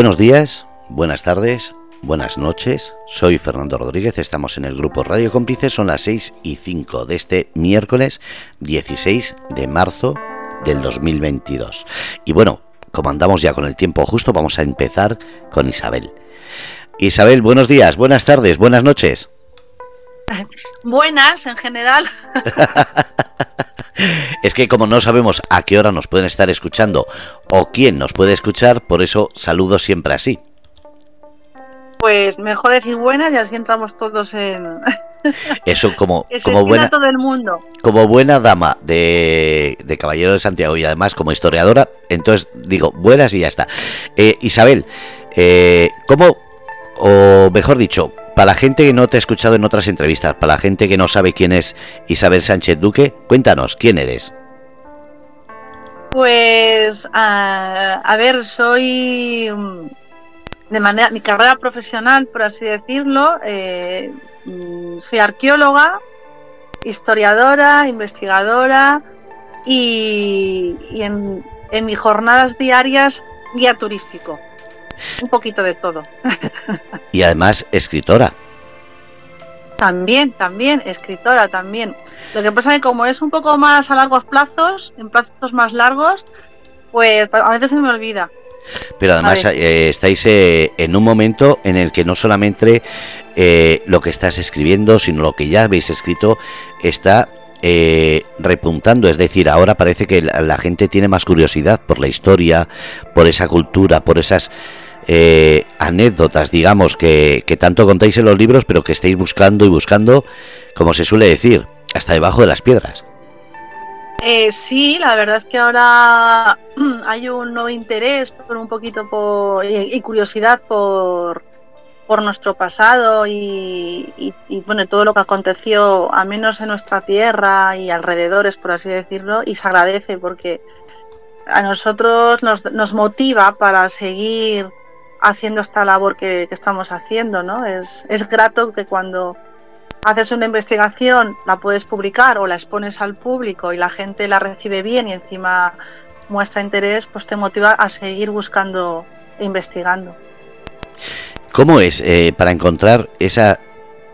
Buenos días, buenas tardes, buenas noches. Soy Fernando Rodríguez, estamos en el grupo Radio Cómplices, son las 6 y 5 de este miércoles 16 de marzo del 2022. Y bueno, como andamos ya con el tiempo justo, vamos a empezar con Isabel. Isabel, buenos días, buenas tardes, buenas noches. Buenas en general. es que como no sabemos a qué hora nos pueden estar escuchando o quién nos puede escuchar, por eso saludo siempre así. Pues mejor decir buenas y así entramos todos en. Eso como, como buena. Todo el mundo. Como buena dama de, de, Caballero de Santiago y además como historiadora, entonces digo buenas y ya está. Eh, Isabel, eh, ¿cómo, o mejor dicho, para la gente que no te ha escuchado en otras entrevistas, para la gente que no sabe quién es Isabel Sánchez Duque, cuéntanos, ¿quién eres? Pues, a, ver, soy mm, de manera, mi carrera profesional, por así decirlo, eh, mm, soy arqueóloga, historiadora, investigadora y, en, en mis jornadas diarias guía turístico un poquito de todo. y además escritora. También, también, escritora también. Lo que pasa es que como es un poco más a largos plazos, en plazos más largos, pues a veces se me olvida. Pero además eh, estáis eh, en un momento en el que no solamente eh, lo que estás escribiendo, sino lo que ya habéis escrito está repuntando. Es decir, ahora parece que la, gente tiene más curiosidad por la historia, por esa cultura, por esas eh, anécdotas, digamos, que, tanto contáis en los libros, pero que estáis buscando y buscando, como se suele decir, hasta debajo de las piedras. Eh, sí, la verdad es que ahora hay un nuevo interés por un poquito por, y, curiosidad por, por nuestro pasado y, y, bueno todo lo que aconteció al menos en nuestra tierra y alrededores por así decirlo y se agradece porque a nosotros nos, nos motiva para seguir haciendo esta labor que, estamos haciendo, ¿no? Es, es grato que cuando haces una investigación, la puedes publicar o la expones al público y la gente la recibe bien y encima muestra interés, pues te motiva a seguir buscando e investigando. ¿Cómo es eh, para encontrar esa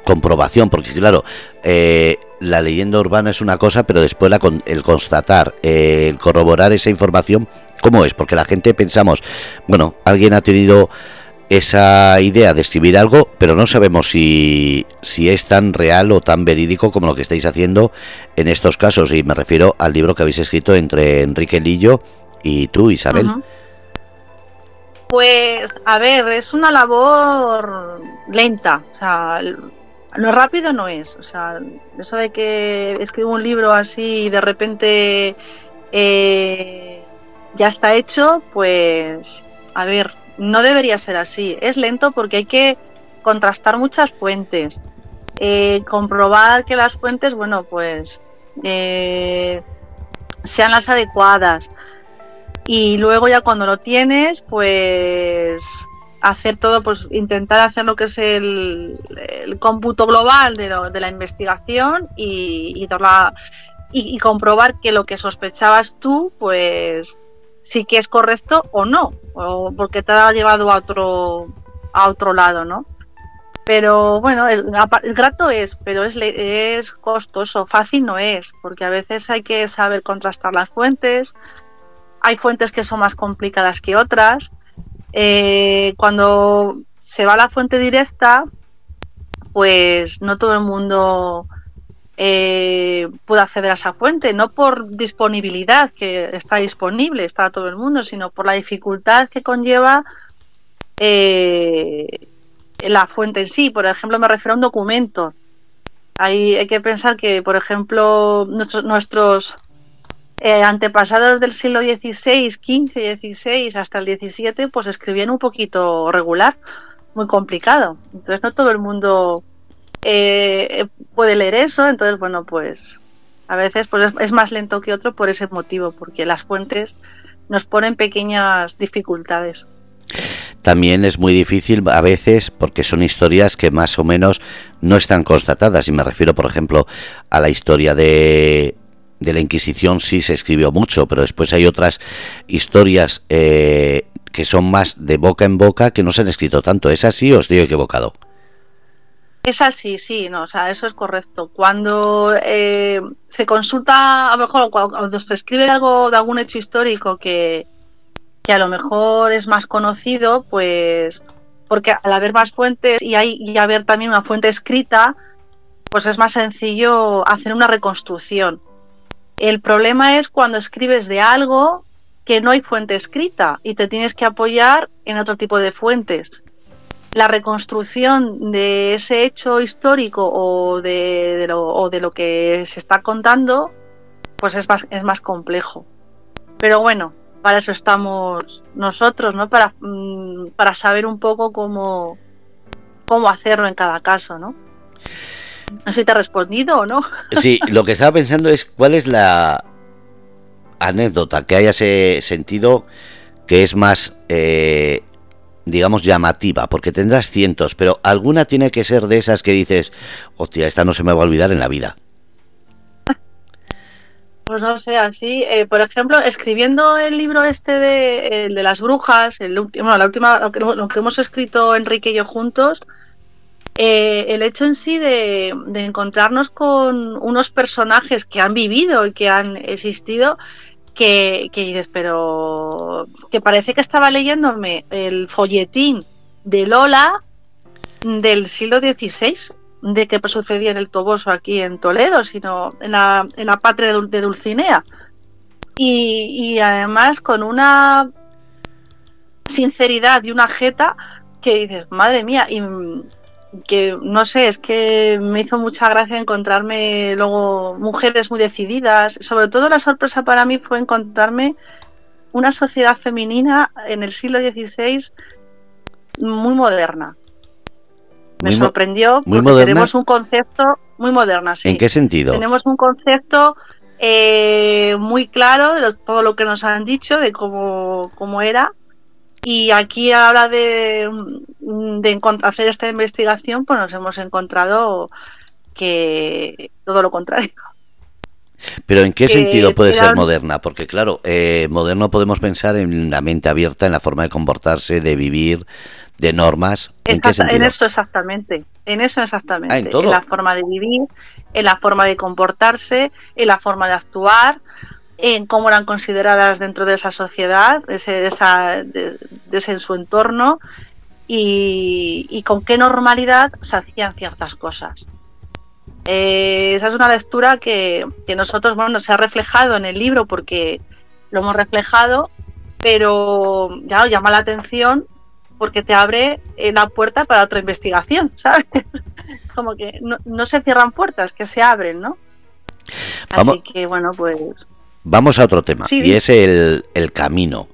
comprobación? Porque claro, eh, la leyenda urbana es una cosa, pero después la, el constatar, eh, el corroborar esa información, ¿cómo es? Porque la gente pensamos, bueno, alguien ha tenido esa idea de escribir algo, pero no sabemos si, si es tan real o tan verídico como lo que estáis haciendo en estos casos. Y me refiero al libro que habéis escrito entre Enrique Lillo y tú, Isabel. Pues, a ver, es una labor lenta. O sea, no rápido no es. O sea, eso de que escribo un libro así y de repente eh, ya está hecho, pues a ver, no debería ser así. Es lento porque hay que contrastar muchas fuentes, eh, comprobar que las fuentes, bueno, pues eh, sean las adecuadas. Y luego ya cuando lo tienes, pues hacer todo, pues intentar hacer lo que es el, cómputo global de, de, la investigación y, y, comprobar que lo que sospechabas tú, pues sí que es correcto o no, o porque te ha llevado a otro, a otro lado, ¿no? Pero bueno, el, grato es, pero es, es costoso, fácil no es, porque a veces hay que saber contrastar las fuentes, hay fuentes que son más complicadas que otras, eh, cuando se va a la fuente directa, pues no todo el mundo eh, puede acceder a esa fuente, no por disponibilidad, que está disponible para todo el mundo, sino por la dificultad que conlleva eh, la fuente en sí. Por ejemplo, me refiero a un documento. Hay, hay que pensar que, por ejemplo, nuestros, nuestros eh, antepasados del siglo XVI, XV, XVI hasta el XVII, pues escribían un poquito regular, muy complicado. Entonces no todo el mundo eh, puede leer eso, entonces bueno, pues a veces pues es, más lento que otro por ese motivo, porque las fuentes nos ponen pequeñas dificultades. También es muy difícil a veces porque son historias que más o menos no están constatadas y me refiero por ejemplo a la historia de de la Inquisición sí se escribió mucho, pero después hay otras historias eh, que son más de boca en boca que no se han escrito tanto. ¿Es así o estoy equivocado? Es así, sí, no, o sea, eso es correcto. Cuando eh, se consulta, a lo mejor cuando se escribe algo de algún hecho histórico que, que a lo mejor es más conocido, pues porque al haber más fuentes y, hay, y haber también una fuente escrita, pues es más sencillo hacer una reconstrucción. El problema es cuando escribes de algo que no hay fuente escrita y te tienes que apoyar en otro tipo de fuentes. La reconstrucción de ese hecho histórico o de, lo, de lo que se está contando, pues es más, es más complejo. Pero bueno, para eso estamos nosotros, ¿no? Para, mm, para saber un poco cómo, cómo hacerlo en cada caso, ¿no? No sé si te ha respondido o no. Sí, lo que estaba pensando es cuál es la anécdota que hayas sentido que es más, eh, digamos, llamativa, porque tendrás cientos, pero alguna tiene que ser de esas que dices, hostia, esta no se me va a olvidar en la vida. Pues no sé, así, eh, por ejemplo, escribiendo el libro este de, el de las brujas, el último, la última, lo que, lo que hemos escrito Enrique y yo juntos, eh, el hecho en sí de, encontrarnos con unos personajes que han vivido y que han existido, que, dices, pero que parece que estaba leyéndome el folletín de Lola del siglo XVI, de que sucedía en el Toboso aquí en Toledo, sino en la, en la patria de Dulcinea. Y, y además con una sinceridad y una jeta que dices, madre mía, y que no sé, es que me hizo mucha gracia encontrarme luego mujeres muy decididas. Sobre todo la sorpresa para mí fue encontrarme una sociedad femenina en el siglo XVI muy moderna. Me sorprendió porque tenemos un concepto muy moderna. Sí. ¿En qué sentido? Tenemos un concepto eh, muy claro de todo lo que nos han dicho, de cómo, cómo era y aquí a la hora de, de hacer esta investigación, pues nos hemos encontrado que todo lo contrario. Pero ¿en qué sentido puede ser moderna? Porque claro, eh, moderno podemos pensar en la mente abierta, en la forma de comportarse, de vivir, de normas. ¿En, qué en eso exactamente, en eso exactamente. Ah, ¿en, la forma de vivir, en la forma de comportarse, en la forma de actuar, en cómo eran consideradas dentro de esa sociedad, de ese, esa, de, ese en su entorno y, con qué normalidad se hacían ciertas cosas. Eh, esa es una lectura que, que, nosotros, bueno, se ha reflejado en el libro porque lo hemos reflejado, pero ya llama la atención porque te abre eh, la puerta para otra investigación, ¿sabes? Como que no, no se cierran puertas, que se abren, ¿no? Así que, bueno, pues Vamos a otro tema, y es el, camino.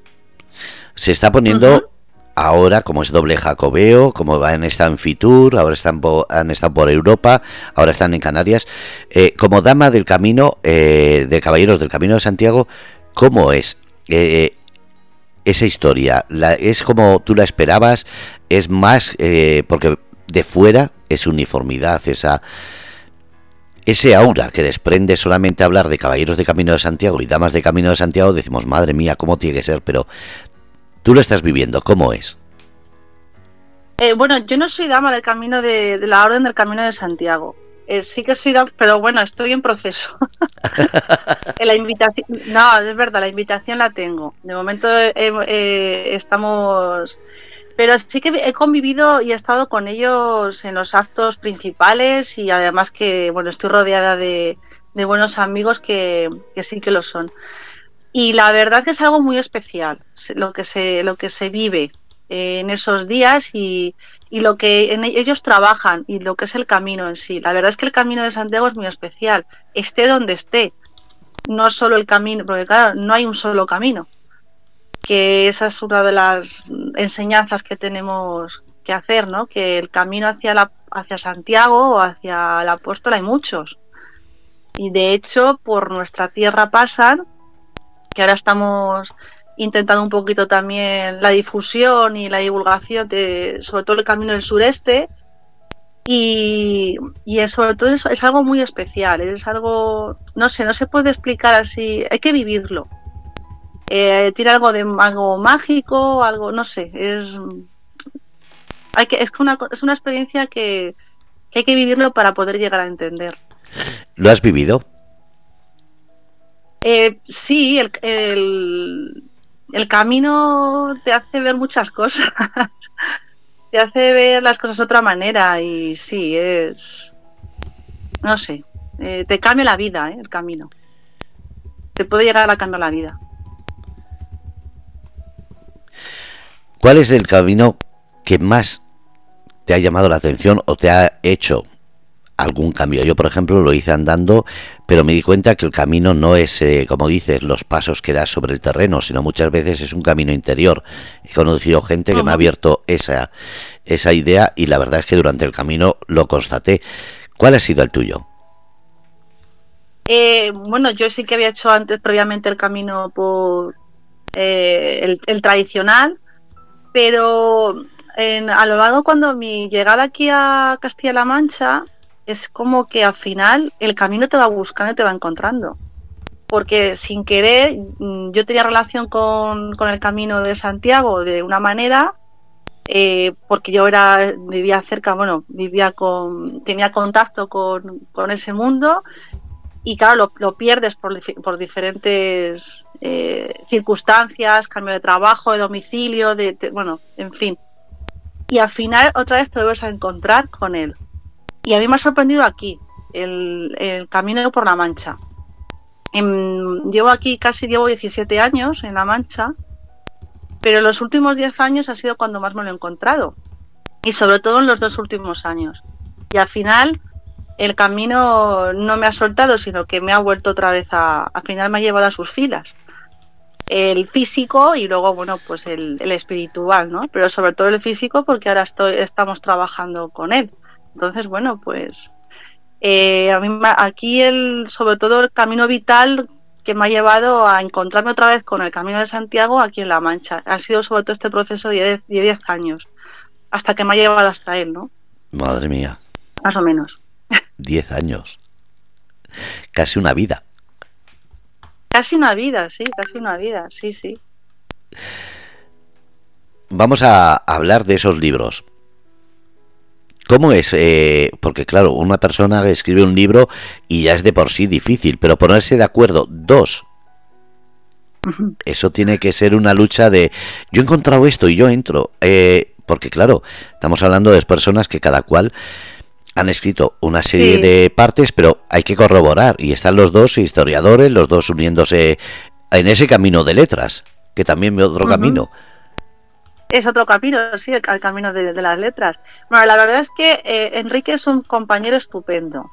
Se está poniendo ahora, como es doble jacobeo, como han estado en Fitur, ahora están han estado por Europa, ahora están en Canarias. Eh, como dama del camino, eh, de caballeros del camino de Santiago, ¿cómo es? Eh, esa historia, la, ¿es como tú la esperabas? ¿Es más, porque de fuera es uniformidad, esa ese aura que desprende solamente hablar de caballeros de Camino de Santiago y damas de Camino de Santiago, decimos, madre mía, ¿cómo tiene que ser? Pero tú lo estás viviendo, ¿cómo es? Eh, bueno, yo no soy dama del Camino de, la Orden del Camino de Santiago. Eh, sí que soy dama, pero bueno, estoy en proceso. la invitación, no, es verdad, la invitación la tengo. De momento eh, estamos pero sí que he convivido y he estado con ellos en los actos principales y además que, bueno, estoy rodeada de, buenos amigos que, sí que lo son. Y la verdad que es algo muy especial lo que se, lo que se vive en esos días y, y lo que en ellos trabajan y lo que es el camino en sí. La verdad es que el camino de Santiago es muy especial, esté donde esté. No solo el camino, porque claro, no hay un solo camino que esa es una de las enseñanzas que tenemos que hacer, ¿no? Que el camino hacia la, hacia Santiago o hacia el apóstol hay muchos. Y de hecho, por nuestra tierra pasan, que ahora estamos intentando un poquito también la difusión y la divulgación de sobre todo el camino del sureste y, y sobre todo eso es algo muy especial es algo no sé no se puede explicar así hay que vivirlo eh, tiene algo de algo mágico, algo, no sé, es hay que es una es una experiencia que, hay que vivirlo para poder llegar a entender. ¿Lo has vivido? Eh, sí, el, el, camino te hace ver muchas cosas. te hace ver las cosas de otra manera y sí, es... No sé, eh, te cambia la vida, eh, el camino. Te puede llegar a cambiar la vida. ¿Cuál es el camino que más te ha llamado la atención o te ha hecho algún cambio? Yo, por ejemplo, lo hice andando, pero me di cuenta que el camino no es, eh, como dices, los pasos que das sobre el terreno, sino muchas veces es un camino interior. He conocido gente que me ha abierto esa, esa idea y la verdad es que durante el camino lo constaté. ¿Cuál ha sido el tuyo? Eh, bueno, yo sí que había hecho antes previamente el camino por eh, el, tradicional, pero a lo largo cuando mi llegada aquí a Castilla-La Mancha es como que al final el camino te va buscando y te va encontrando. Porque sin querer mm, yo tenía relación con, el camino de Santiago de una manera, eh, porque yo era vivía cerca, bueno, vivía con, tenía contacto con, con ese mundo y claro, lo, pierdes por, por diferentes eh, circunstancias, cambio de trabajo, de domicilio, de, bueno, en fin. Y al final otra vez te vuelves a encontrar con él. Y a mí me ha sorprendido aquí, el, el camino por la Mancha. llevo aquí casi, llevo 17 años en la Mancha, pero en los últimos 10 años ha sido cuando más me lo he encontrado. Y sobre todo en los dos últimos años. Y al final el camino no me ha soltado, sino que me ha vuelto otra vez a, al final me ha llevado a sus filas. El físico y luego, bueno, pues el, espiritual, ¿no? Pero sobre todo el físico porque ahora estoy, estamos trabajando con él. Entonces, bueno, pues eh, a mí aquí el, sobre todo el camino vital que me ha llevado a encontrarme otra vez con el Camino de Santiago aquí en La Mancha. Ha sido sobre todo este proceso de 10 años, hasta que me ha llevado hasta él, ¿no? Madre mía. Más o menos. Diez años. Casi una vida. Casi una vida, sí, casi una vida, sí, sí. Vamos a hablar de esos libros. ¿Cómo es? Eh, porque claro, una persona escribe un libro y ya es de por sí difícil, pero ponerse de acuerdo dos. Eso tiene que ser una lucha de yo he encontrado esto y yo entro. Eh, porque claro, estamos hablando de personas que cada cual han escrito una serie de partes, pero hay que corroborar. Y están los dos historiadores, los dos uniéndose en ese camino de letras, que también es otro camino. Es otro camino, sí, el, camino de, las letras. Bueno, la verdad es que eh, Enrique es un compañero estupendo,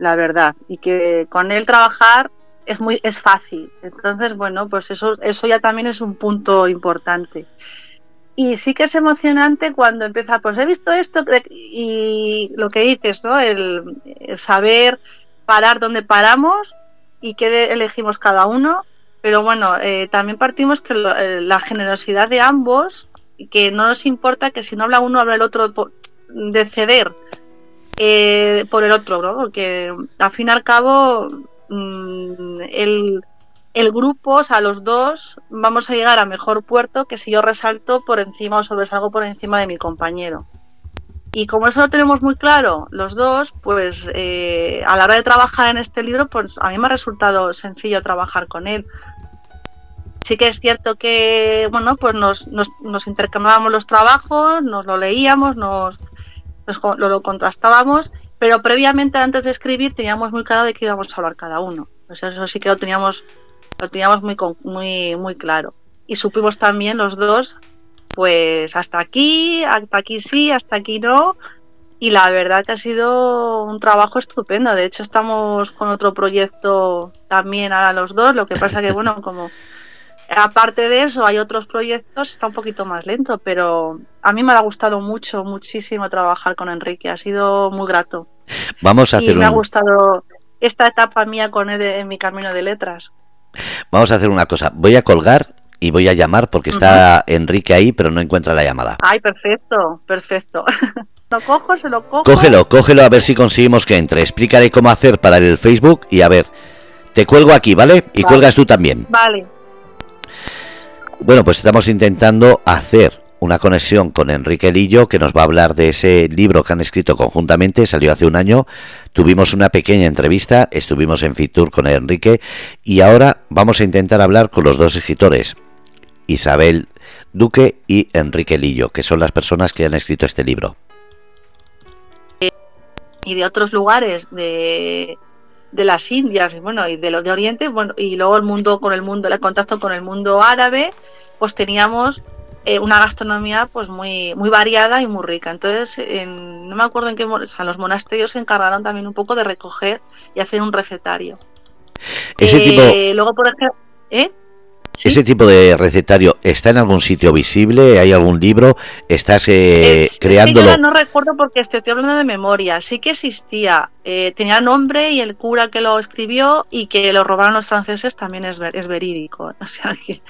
la verdad, y que con él trabajar es muy es fácil. Entonces, bueno, pues eso eso ya también es un punto importante. Y sí que es emocionante cuando empieza, pues he visto esto y lo que dices, ¿no? El, saber parar donde paramos y qué elegimos cada uno. Pero bueno, eh, también partimos que eh, la generosidad de ambos, que no nos importa que si no habla uno, habla el otro de ceder eh, por el otro, ¿no? Porque al fin y al cabo, mm, el el grupo, o sea, los dos, vamos a llegar a mejor puerto que si yo resalto por encima o sobresalgo por encima de mi compañero. Y como eso lo tenemos muy claro, los dos, pues eh, a la hora de trabajar en este libro, pues a mí me ha resultado sencillo trabajar con él. Sí que es cierto que, bueno, pues nos, nos, intercambiábamos los trabajos, nos lo leíamos, nos, lo, contrastábamos, pero previamente antes de escribir teníamos muy claro de qué íbamos a hablar cada uno. Pues eso sí que lo teníamos lo teníamos muy, muy, muy claro. Y supimos también los dos, pues hasta aquí, hasta aquí sí, hasta aquí no. Y la verdad que ha sido un trabajo estupendo. De hecho, estamos con otro proyecto también ahora los dos. Lo que pasa que, bueno, como aparte de eso hay otros proyectos, está un poquito más lento. Pero a mí me ha gustado mucho, muchísimo trabajar con Enrique. Ha sido muy grato. Vamos a hacer y me ha gustado esta etapa mía con él en mi camino de letras. Vamos a hacer una cosa. Voy a colgar y voy a llamar porque está Enrique ahí, pero no encuentra la llamada. Ay, perfecto, perfecto. ¿Lo cojo? ¿Se lo cojo? Cógelo, cógelo a ver si conseguimos que entre. Explícale cómo hacer para el Facebook y a ver. Te cuelgo aquí, ¿vale? Y cuelgas tú también. Vale. Bueno, pues estamos intentando hacer una conexión con Enrique Lillo que nos va a hablar de ese libro que han escrito conjuntamente, salió hace un año, tuvimos una pequeña entrevista, estuvimos en Fitur con Enrique y ahora vamos a intentar hablar con los dos escritores, Isabel Duque y Enrique Lillo, que son las personas que han escrito este libro. Y de otros lugares de, de las Indias y bueno y de los de Oriente bueno y luego el mundo con el mundo el contacto con el mundo árabe pues teníamos eh, una gastronomía pues muy muy variada y muy rica entonces no me acuerdo en qué o los monasterios se encargaron también un poco de recoger y hacer un recetario ese tipo eh, luego por ejemplo ¿eh? ¿Ese tipo de recetario está en algún sitio visible? ¿Hay algún libro? ¿Estás eh, creándolo? no recuerdo porque estoy, hablando de memoria. Sí que existía. Eh, tenía nombre y el cura que lo escribió y que lo robaron los franceses también es, es verídico. O sea que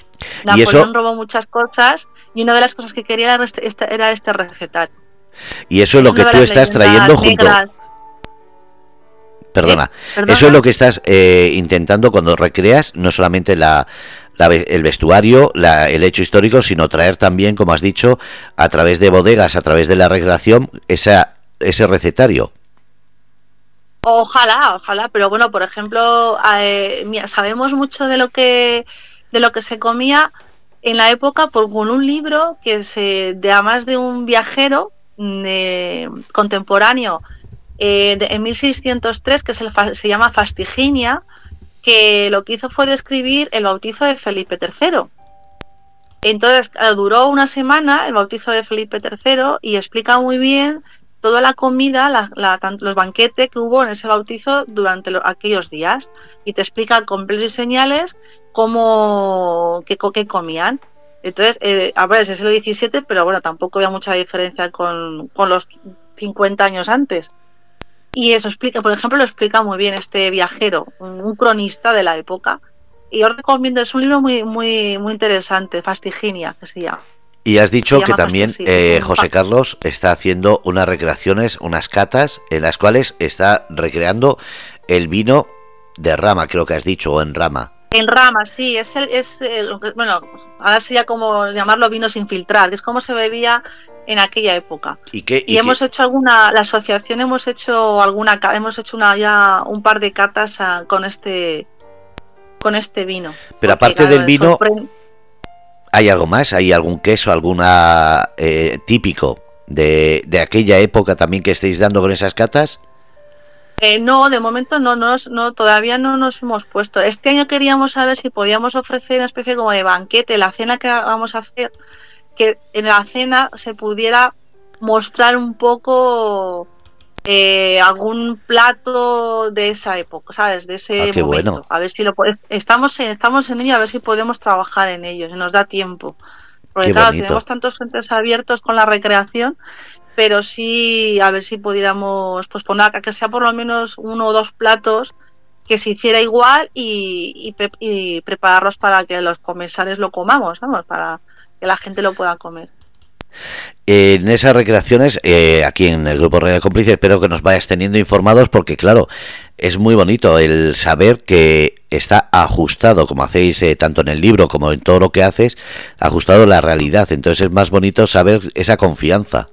Napoleón robó muchas cosas y una de las cosas que quería era este, este, era este recetario. Y eso es lo que tú estás trayendo junto. Perdona. Eso es lo que estás eh, intentando cuando recreas no solamente la, el vestuario, el hecho histórico, sino traer también, como has dicho, a través de bodegas, a través de la recreación, esa, ese recetario. Ojalá, ojalá, pero bueno, por ejemplo, eh, sabemos mucho de lo que de lo que se comía en la época por con un libro que se de además de un viajero mm, contemporáneo eh, en 1603 que se llama Fastiginia que lo que hizo fue describir el bautizo de Felipe III. Entonces, duró una semana el bautizo de Felipe III y explica muy bien toda la comida, los banquetes que hubo en ese bautizo durante aquellos días. Y te explica con y señales cómo, qué, comían. Entonces, eh, a ver, es el siglo XVII, pero bueno, tampoco había mucha diferencia con, con los 50 años antes. Y eso explica, por ejemplo, lo explica muy bien este viajero, un, cronista de la época. Y yo recomiendo, es un libro muy, muy, muy interesante, Fastiginia, que se llama. Y has dicho que también eh, José Carlos está haciendo unas recreaciones, unas catas, en las cuales está recreando el vino de rama, creo que has dicho, o en rama. En rama, sí, es, el, es bueno, ahora sería como llamarlo vino sin filtrar, que es como se bebía en aquella época. Y, qué, y, hemos hecho alguna, la asociación hemos hecho alguna, hemos hecho una ya un par de catas con este, con este vino. Pero aparte del vino, ¿hay algo más? ¿Hay algún queso, alguna eh, típico de, de aquella época también que estéis dando con esas catas? Eh, no, de momento no, no, todavía no nos hemos puesto. Este año queríamos saber si podíamos ofrecer una especie como de banquete, la cena que vamos a hacer, que en la cena se pudiera mostrar un poco eh, algún plato de esa época, ¿sabes? De ese ah, momento. A ver si lo estamos en, estamos en ello, a ver si podemos trabajar en ello, si nos da tiempo. Porque claro, tenemos tantos frentes abiertos con la recreación pero sí a ver si pudiéramos pues poner que sea por lo menos uno o dos platos que se hiciera igual y, prepararlos para que los comensales lo comamos, vamos, para que la gente lo pueda comer. En esas recreaciones, eh, aquí en el Grupo Radio Cómplice, espero que nos vayas teniendo informados porque, claro, es muy bonito el saber que está ajustado, como hacéis eh, tanto en el libro como en todo lo que haces, ajustado a la realidad. Entonces es más bonito saber esa confianza.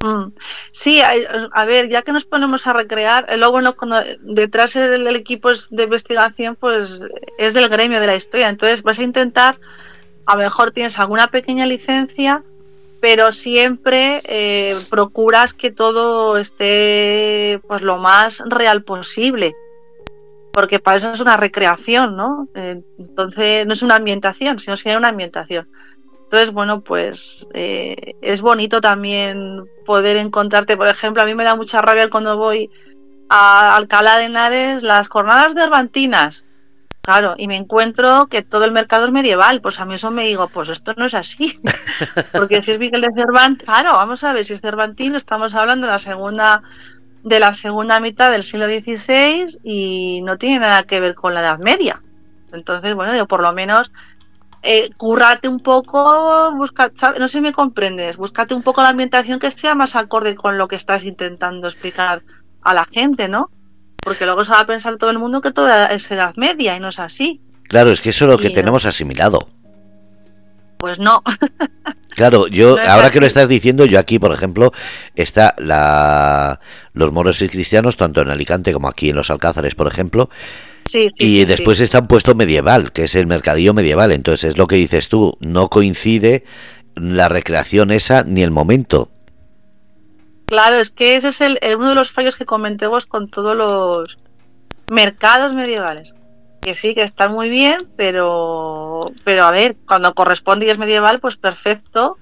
Mm. Sí, a, ver, ya que nos ponemos a recrear, eh, lo bueno cuando detrás del, equipo de investigación, pues es del gremio de la historia. Entonces vas a intentar, a lo mejor tienes alguna pequeña licencia, pero siempre eh, procuras que todo esté pues lo más real posible. Porque para eso es una recreación, ¿no? Eh, entonces no es una ambientación, sino es una ambientación. Entonces, bueno, pues eh, es bonito también poder encontrarte, por ejemplo, a mí me da mucha rabia cuando voy a Alcalá de Henares las jornadas de Herbantinas. Claro, y me encuentro que todo el mercado es medieval. Pues a mí eso me digo, pues esto no es así. Porque si es Miguel de Cervantes, claro, vamos a ver si es Cervantino, estamos hablando de la segunda de la segunda mitad del siglo XVI y no tiene nada que ver con la Edad Media. Entonces, bueno, yo por lo menos eh, currate un poco, busca, no sé si me comprendes, búscate un poco la ambientación que sea más acorde con lo que estás intentando explicar a la gente, ¿no? Porque luego se va a pensar todo el mundo que toda es edad media y no es así. Claro, es que eso es lo que tenemos asimilado. Pues no. Claro, yo ahora que lo estás diciendo, yo aquí, por ejemplo, está la los moros y cristianos tanto en Alicante como aquí en los Alcázares, por ejemplo. Sí, y después está un puesto medieval, que es el mercadillo medieval. Entonces es lo que dices tú, no coincide la recreación esa ni el momento. Claro, es que ese es el, uno de los fallos que comentemos con todos los mercados medievales. Que sí, que están muy bien, pero, pero a ver, cuando corresponde y es medieval, pues perfecto.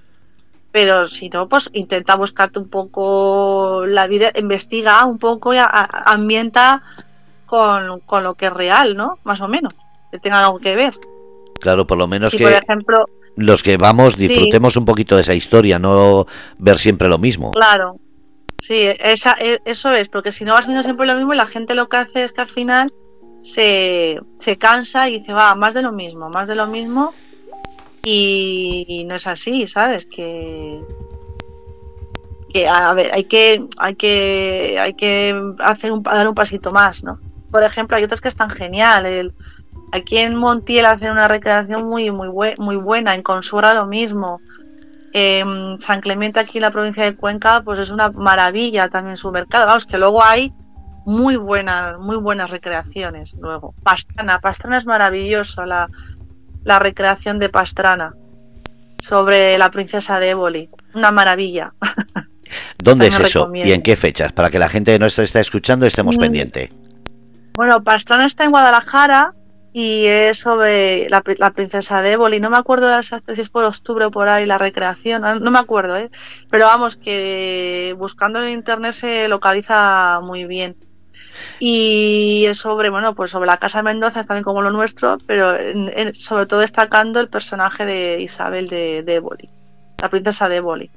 Pero si no, pues intenta buscarte un poco la vida, investiga un poco y ambienta con, lo que es real, ¿no? Más o menos, que tenga algo que ver. Claro, por lo menos que por ejemplo, los que vamos disfrutemos un poquito de esa historia, no ver siempre lo mismo. Claro, Sí, esa, e, eso es, porque si no vas viendo siempre lo mismo, la gente lo que hace es que al final se, se cansa y dice, va, más de lo mismo, más de lo mismo, y, no es así, ¿sabes? Que, que a ver, hay que, hay que, hay que hacer un, dar un pasito más, ¿no? Por ejemplo, hay otras que están genial. El, aquí en Montiel hacen una recreación muy, muy, muy buena, en Consura lo mismo. Em, San Clemente aquí en la provincia de Cuenca, pues es una maravilla también su mercado. Vamos, que luego hay muy buenas, muy buenas recreaciones luego. Pastrana, Pastrana es maravilloso, la, la recreación de Pastrana sobre la princesa de Éboli. Una maravilla. ¿Dónde es eso? ¿Y en qué fechas? Para que la gente que no está escuchando estemos mm. pendiente. Bueno, Pastrana está en Guadalajara y es sobre la, princesa de Éboli. No me acuerdo si es por octubre o por ahí la recreación, no, me acuerdo, ¿eh? pero vamos, que buscando en internet se localiza muy bien. Y es sobre, bueno, pues sobre la Casa de Mendoza, también como lo nuestro, pero sobre todo destacando el personaje de Isabel de, de la princesa de Boli.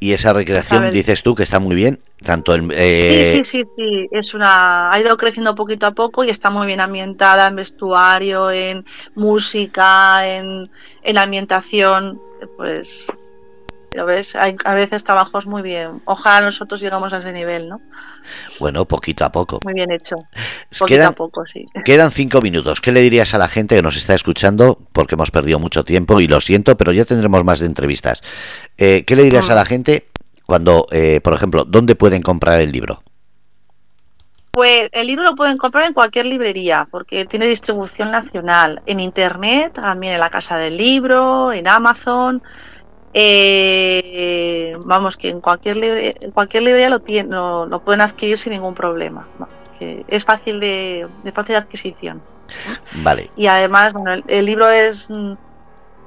Y esa recreación, dices tú, que está muy bien, tanto el... Eh... Sí, sí, sí, sí, es una... ha ido creciendo poquito a poco y está muy bien ambientada en vestuario, en música, en, en ambientación, pues... Pero ves, hay a veces trabajos muy bien. Ojalá nosotros llegamos a ese nivel, ¿no? Bueno, poquito a poco. Muy bien hecho. Poquito quedan, a poco, sí. Quedan cinco minutos. ¿Qué le dirías a la gente que nos está escuchando? Porque hemos perdido mucho tiempo y lo siento, pero ya tendremos más de entrevistas. Eh, ¿Qué le dirías a la mm. gente cuando, eh, por ejemplo, dónde pueden comprar el libro? Pues el libro lo pueden comprar en cualquier librería, porque tiene distribución nacional, en internet, también en la Casa del Libro, en Amazon, eh, vamos, que en cualquier, libre, en cualquier librería lo, tiene, lo, pueden adquirir sin ningún problema. es fácil de, fácil adquisición. Vale. Y además, bueno, el, libro es mm,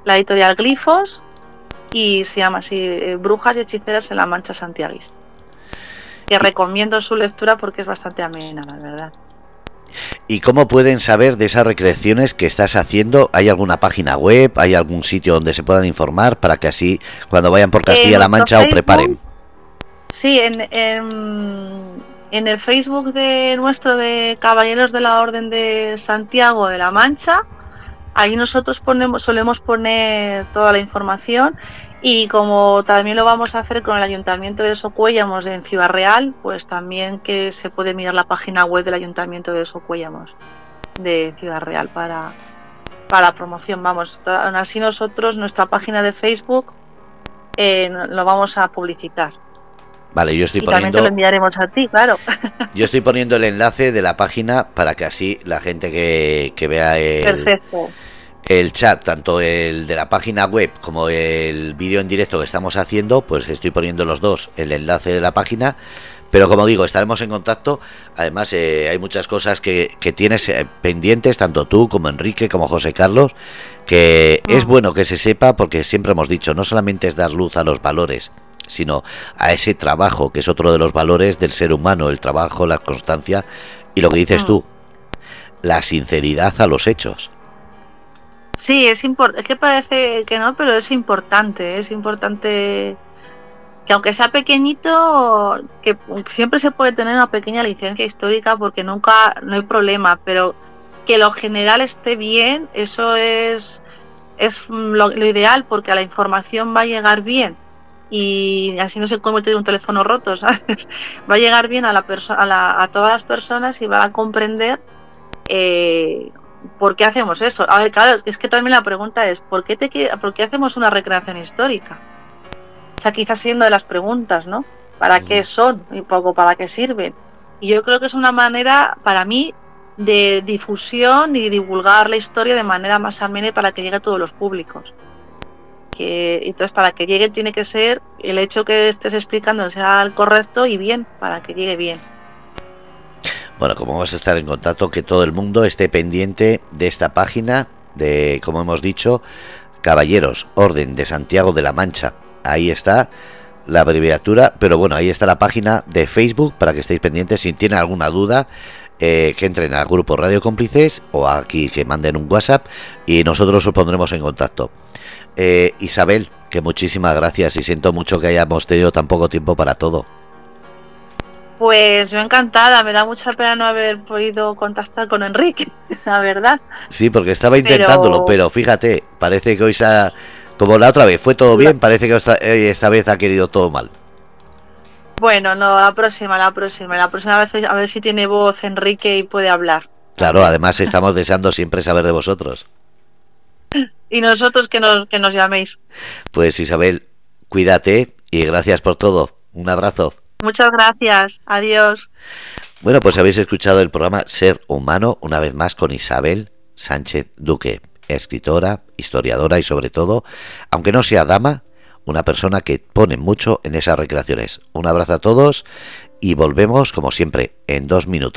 la editorial Glifos y se llama así eh, Brujas y Hechiceras en la Mancha Santiaguista. Que recomiendo su lectura porque es bastante amena, la verdad. ¿Y cómo pueden saber de esas recreaciones que estás haciendo? ¿Hay alguna página web? ¿Hay algún sitio donde se puedan informar para que así cuando vayan por Castilla-La Mancha o preparen? Sí, en, en, el Facebook de nuestro de Caballeros de la Orden de Santiago de la Mancha, ahí nosotros ponemos, solemos poner toda la información y como también lo vamos a hacer con el Ayuntamiento de Socuéllamos en Ciudad Real, pues también que se puede mirar la página web del Ayuntamiento de Socuéllamos de Ciudad Real para, para promoción. Vamos, aún así nosotros, nuestra página de Facebook, eh, lo vamos a publicitar. Vale, yo estoy y poniendo. También te lo enviaremos a ti, claro. Yo estoy poniendo el enlace de la página para que así la gente que, que vea el. Perfecto el chat, tanto el de la página web como el vídeo en directo que estamos haciendo, pues estoy poniendo los dos el enlace de la página. Pero como digo, estaremos en contacto. Además, eh, hay muchas cosas que, que tienes eh, pendientes, tanto tú como Enrique, como José Carlos, que es mm. bueno que se sepa porque siempre hemos dicho, no solamente es dar luz a los valores, sino a ese trabajo, que es otro de los valores del ser humano, el trabajo, la constancia y lo que dices mm. tú, la sinceridad a los hechos. Sí, es, es que parece que no, pero es importante, es importante que aunque sea pequeñito, que siempre se puede tener una pequeña licencia histórica porque nunca, no hay problema, pero que lo general esté bien, eso es, es lo, ideal porque a la información va a llegar bien y así no se convierte en un teléfono roto, ¿sabes? Va a llegar bien a, la a, a todas las personas y va a comprender eh, ¿por qué hacemos eso? A ver, claro, es que también la pregunta es, ¿por qué, te, ¿por qué hacemos una recreación histórica? O sea, quizás siendo de las preguntas, ¿no? ¿Para qué son y poco para qué sirven? Y yo creo que es una manera, para mí, de difusión y divulgar la historia de manera más amena para que llegue a todos los públicos. Que, entonces, para que llegue tiene que ser el hecho que estés explicando sea el correcto y bien, para que llegue bien. Bueno, como vamos a estar en contacto, que todo el mundo esté pendiente de esta página de, como hemos dicho, Caballeros, Orden de Santiago de la Mancha. Ahí está la abreviatura, pero bueno, ahí está la página de Facebook para que estéis pendientes. Si tienen alguna duda, eh, que entren al grupo Radio Cómplices o aquí que manden un WhatsApp y nosotros os pondremos en contacto. Eh, Isabel, que muchísimas gracias y siento mucho que hayamos tenido tan poco tiempo para todo. Pues yo encantada, me da mucha pena no haber podido contactar con Enrique, la verdad. Sí, porque estaba intentándolo, pero, fíjate, parece que hoy se ha, como la otra vez fue todo bien, parece que eh, esta, vez ha querido todo mal. Bueno, no, la próxima, la próxima, la próxima vez a ver si tiene voz Enrique y puede hablar. Claro, además estamos deseando siempre saber de vosotros. Y nosotros que nos, que nos llaméis. Pues Isabel, cuídate y gracias por todo. Un abrazo. Muchas gracias. Adiós. Bueno, pues habéis escuchado el programa Ser Humano una vez más con Isabel Sánchez Duque, escritora, historiadora y sobre todo, aunque no sea dama, una persona que pone mucho en esas recreaciones. Un abrazo a todos y volvemos como siempre en dos minutos.